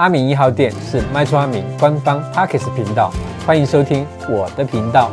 阿明一号店是麦厨阿明官方 Parks 频道，欢迎收听我的频道。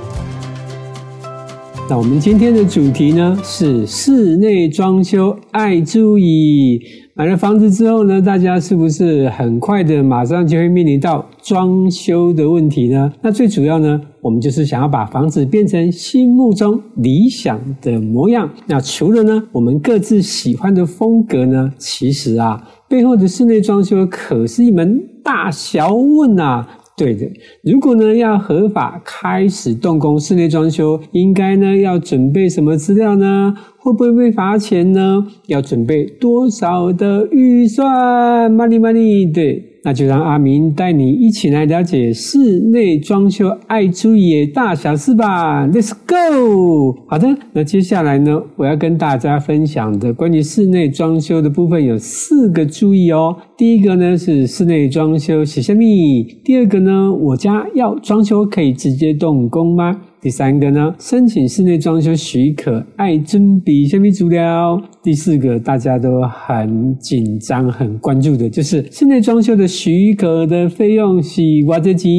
那我们今天的主题呢是室内装修爱注意。买了房子之后呢，大家是不是很快的马上就会面临到装修的问题呢？那最主要呢，我们就是想要把房子变成心目中理想的模样。那除了呢，我们各自喜欢的风格呢，其实啊，背后的室内装修可是一门大学问啊。对的，如果呢要合法开始动工室内装修，应该呢要准备什么资料呢？会不会被罚钱呢？要准备多少的预算？Money money，对。那就让阿明带你一起来了解室内装修爱注意的大小事吧，Let's go！好的，那接下来呢，我要跟大家分享的关于室内装修的部分有四个注意哦。第一个呢是室内装修是虾米？第二个呢，我家要装修可以直接动工吗？第三个呢，申请室内装修许可爱准备什么资料？第四个大家都很紧张、很关注的，就是室内装修的许可的费用是多少钱？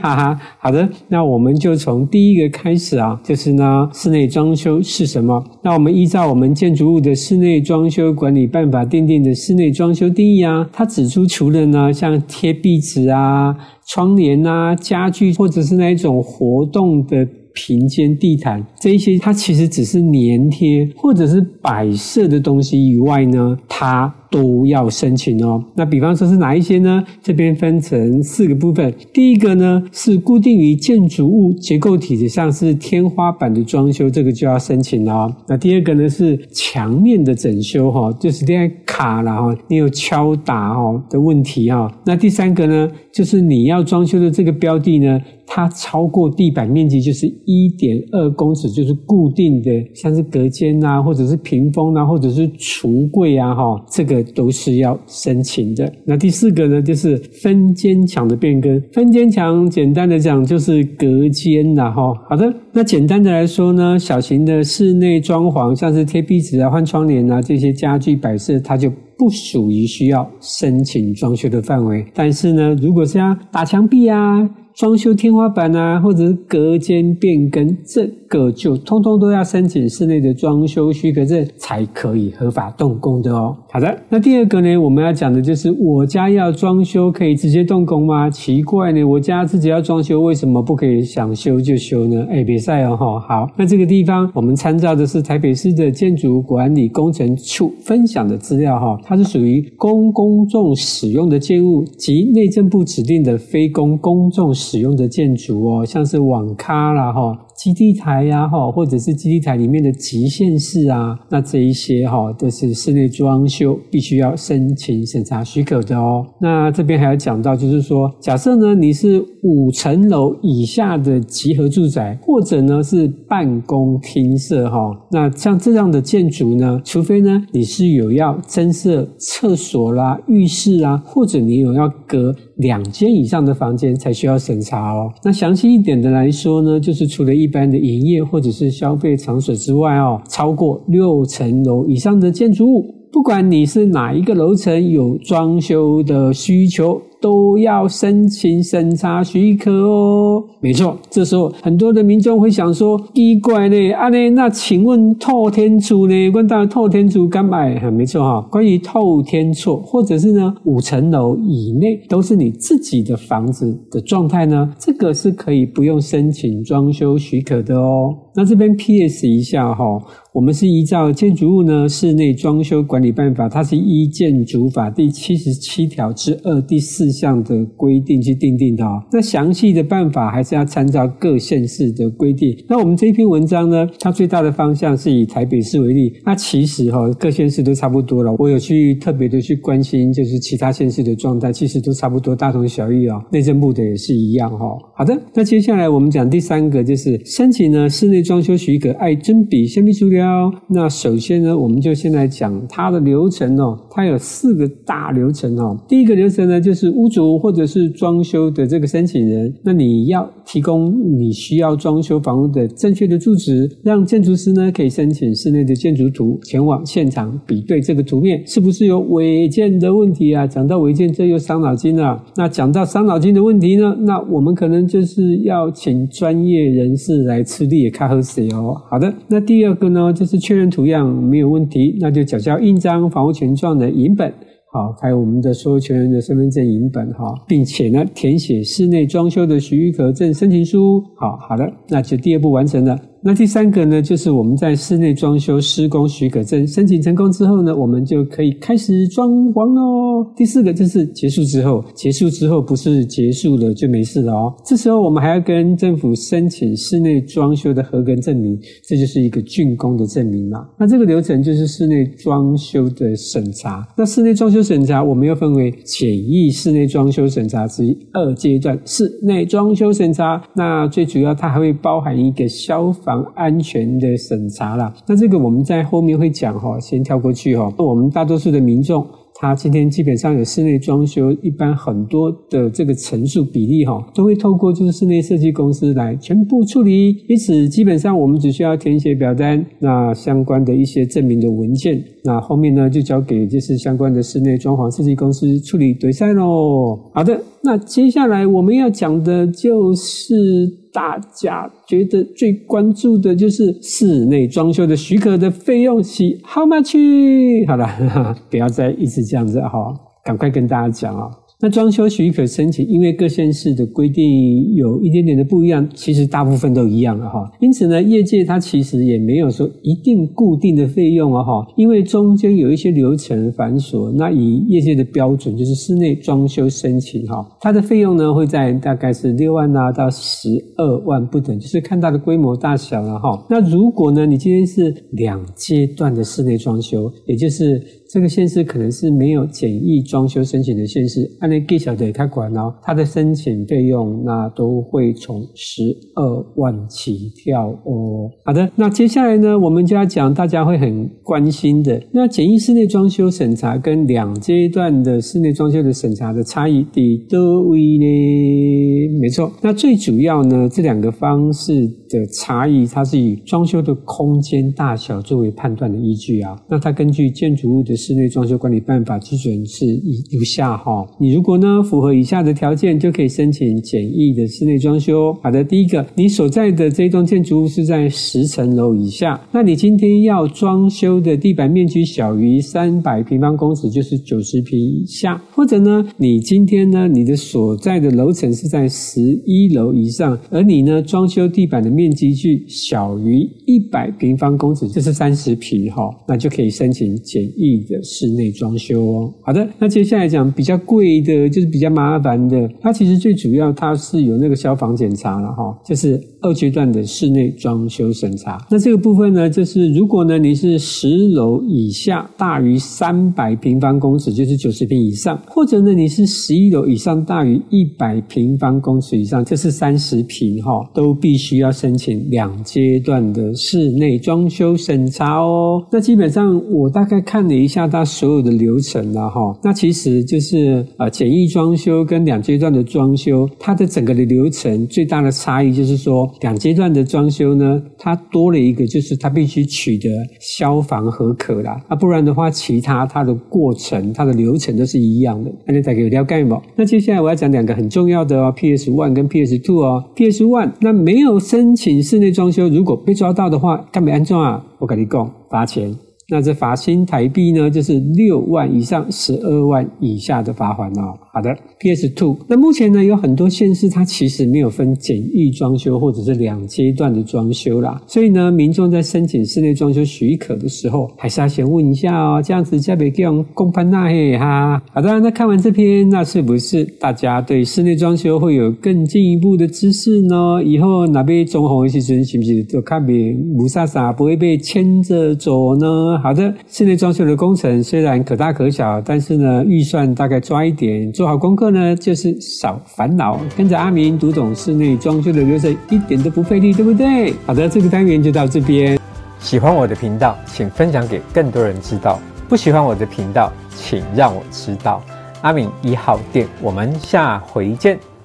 哈哈，好的，那我们就从第一个开始啊，就是呢，室内装修是什么？那我们依照我们建筑物的室内装修管理办法订定的室内装修定义啊，它指出除了呢，像贴壁纸啊。窗帘啊，家具或者是那一种活动的平间地毯，这些它其实只是粘贴或者是摆设的东西以外呢，它。都要申请哦。那比方说是哪一些呢？这边分成四个部分。第一个呢是固定于建筑物结构体的，像是天花板的装修，这个就要申请了。那第二个呢是墙面的整修哈，就是这样卡了哈，你有敲打哈的问题哈。那第三个呢就是你要装修的这个标的呢，它超过地板面积就是一点二公尺，就是固定的，像是隔间啊，或者是屏风啊，或者是橱柜啊哈，这个。都是要申请的。那第四个呢，就是分间墙的变更。分间墙简单的讲就是隔间啦哈。好的，那简单的来说呢，小型的室内装潢，像是贴壁纸啊、换窗帘啊这些家具摆设，它就不属于需要申请装修的范围。但是呢，如果是要打墙壁啊，装修天花板啊，或者是隔间变更，这个就通通都要申请室内的装修许可证才可以合法动工的哦。好的，那第二个呢，我们要讲的就是我家要装修可以直接动工吗？奇怪呢，我家自己要装修，为什么不可以想修就修呢？哎，别晒哦哈。好，那这个地方我们参照的是台北市的建筑管理工程处分享的资料哈，它是属于公公众使用的建物及内政部指定的非公公众使用的建筑哦，像是网咖啦哈。基地台呀，哈，或者是基地台里面的极限室啊，那这一些哈都是室内装修就必须要申请审查许可的哦。那这边还要讲到，就是说，假设呢你是五层楼以下的集合住宅，或者呢是办公厅舍哈，那像这样的建筑呢，除非呢你是有要增设厕所啦、浴室啊，或者你有要隔。两间以上的房间才需要审查哦。那详细一点的来说呢，就是除了一般的营业或者是消费场所之外哦，超过六层楼以上的建筑物，不管你是哪一个楼层，有装修的需求。都要申请审查许可哦。没错，这时候很多的民众会想说：奇怪呢，啊呢，那请问透天厝呢？问到透天厝干嘛？很没错哈。关于透天厝，或者是呢五层楼以内都是你自己的房子的状态呢，这个是可以不用申请装修许可的哦。那这边 PS 一下哈，我们是依照建筑物呢室内装修管理办法，它是依建筑法第七十七条之二第四项的规定去定定的哦。那详细的办法还是要参照各县市的规定。那我们这篇文章呢，它最大的方向是以台北市为例。那其实哈，各县市都差不多了。我有去特别的去关心，就是其他县市的状态，其实都差不多，大同小异哦。内政部的也是一样哈。好的，那接下来我们讲第三个，就是申请呢室内。装修许可爱准备什么资料？那首先呢，我们就先来讲它的流程哦。它有四个大流程哦。第一个流程呢，就是屋屋主或者是装修的这个申请人，那你要提供你需要装修房屋的正确的住址，让建筑师呢可以申请室内的建筑图，前往现场比对这个图面是不是有违建的问题啊？讲到违建，这又伤脑筋了。那讲到伤脑筋的问题呢，那我们可能就是要请专业人士来吃力也看合适哦。好的，那第二个呢，就是确认图样没有问题，那就缴交印章、房屋权状的影本。好，还有我们的所有权人的身份证影本哈，并且呢，填写室内装修的许可证申请书。好，好的，那就第二步完成了。那第三个呢，就是我们在室内装修施工许可证申请成功之后呢，我们就可以开始装潢喽。第四个就是结束之后，结束之后不是结束了就没事了哦。这时候我们还要跟政府申请室内装修的合格证明，这就是一个竣工的证明嘛。那这个流程就是室内装修的审查。那室内装修审查，我们又分为简易室内装修审查及二阶段室内装修审查。那最主要它还会包含一个消防。安全的审查啦，那这个我们在后面会讲哈，先跳过去哈。那我们大多数的民众。他今天基本上有室内装修，一般很多的这个层数比例哈，都会透过就是室内设计公司来全部处理。因此，基本上我们只需要填写表单，那相关的一些证明的文件，那后面呢就交给就是相关的室内装潢设计公司处理对赛喽。好的，那接下来我们要讲的就是大家觉得最关注的就是室内装修的许可的费用是 how much？好了，不要再一直。这样子哈，赶快跟大家讲啊。那装修许可申请，因为各县市的规定有一点点的不一样，其实大部分都一样了哈。因此呢，业界它其实也没有说一定固定的费用啊哈，因为中间有一些流程繁琐。那以业界的标准，就是室内装修申请哈，它的费用呢会在大概是六万啊到十二万不等，就是看它的规模大小了哈。那如果呢，你今天是两阶段的室内装修，也就是这个县市可能是没有简易装修申请的县市，按那计小的他管哦，它的申请费用那都会从十二万起跳哦。好的，那接下来呢，我们就要讲大家会很关心的，那简易室内装修审查跟两阶段的室内装修的审查的差异的多位呢？没错，那最主要呢，这两个方式的差异，它是以装修的空间大小作为判断的依据啊。那它根据建筑物的室内装修管理办法基准是以如下哈，你如果呢符合以下的条件，就可以申请简易的室内装修。好的，第一个，你所在的这栋建筑物是在十层楼以下，那你今天要装修的地板面积小于三百平方公尺，就是九十平以下，或者呢，你今天呢你的所在的楼层是在十一楼以上，而你呢装修地板的面积距小于一百平方公尺，就是三十平哈，那就可以申请简易的室内装修哦。好的，那接下来讲比较贵的，就是比较麻烦的，它其实最主要它是有那个消防检查了哈，就是二阶段的室内装修审查。那这个部分呢，就是如果呢你是十楼以下大于三百平方公尺，就是九十平以上，或者呢你是十一楼以上大于一百平方公尺以上，这是三十平哈，都必须要申请两阶段的室内装修审查哦。那基本上我大概看了一下它所有的流程了哈，那其实就是呃简易装修跟两阶段的装修，它的整个的流程最大的差异就是说，两阶段的装修呢，它多了一个就是它必须取得消防核可啦，啊不然的话，其他它的过程、它的流程都是一样的。那你再给我了解吗？那接下来我要讲两个很重要的哦，PS One 跟 PS Two 哦，PS One 那没有申请室内装修，如果被抓到的话，干没安装啊？我跟你讲，罚钱。那这罚新台币呢，就是六万以上十二万以下的罚款哦。好的，PS Two。那目前呢，有很多县市它其实没有分简易装修或者是两阶段的装修啦，所以呢，民众在申请室内装修许可的时候，还是要先问一下哦，这样子才别用公判那嘿哈。好的，那看完这篇，那是不是大家对室内装修会有更进一步的知识呢？以后哪边装潢的时候，是不是就看别雾煞煞，不会被牵着走呢好的，室内装修的工程虽然可大可小，但是呢，预算大概抓一点，做好功课呢，就是少烦恼。跟着阿明读懂室内装修的流程，一点都不费力，对不对？好的，这个单元就到这边。喜欢我的频道，请分享给更多人知道；不喜欢我的频道，请让我知道。阿敏一号店，我们下回见。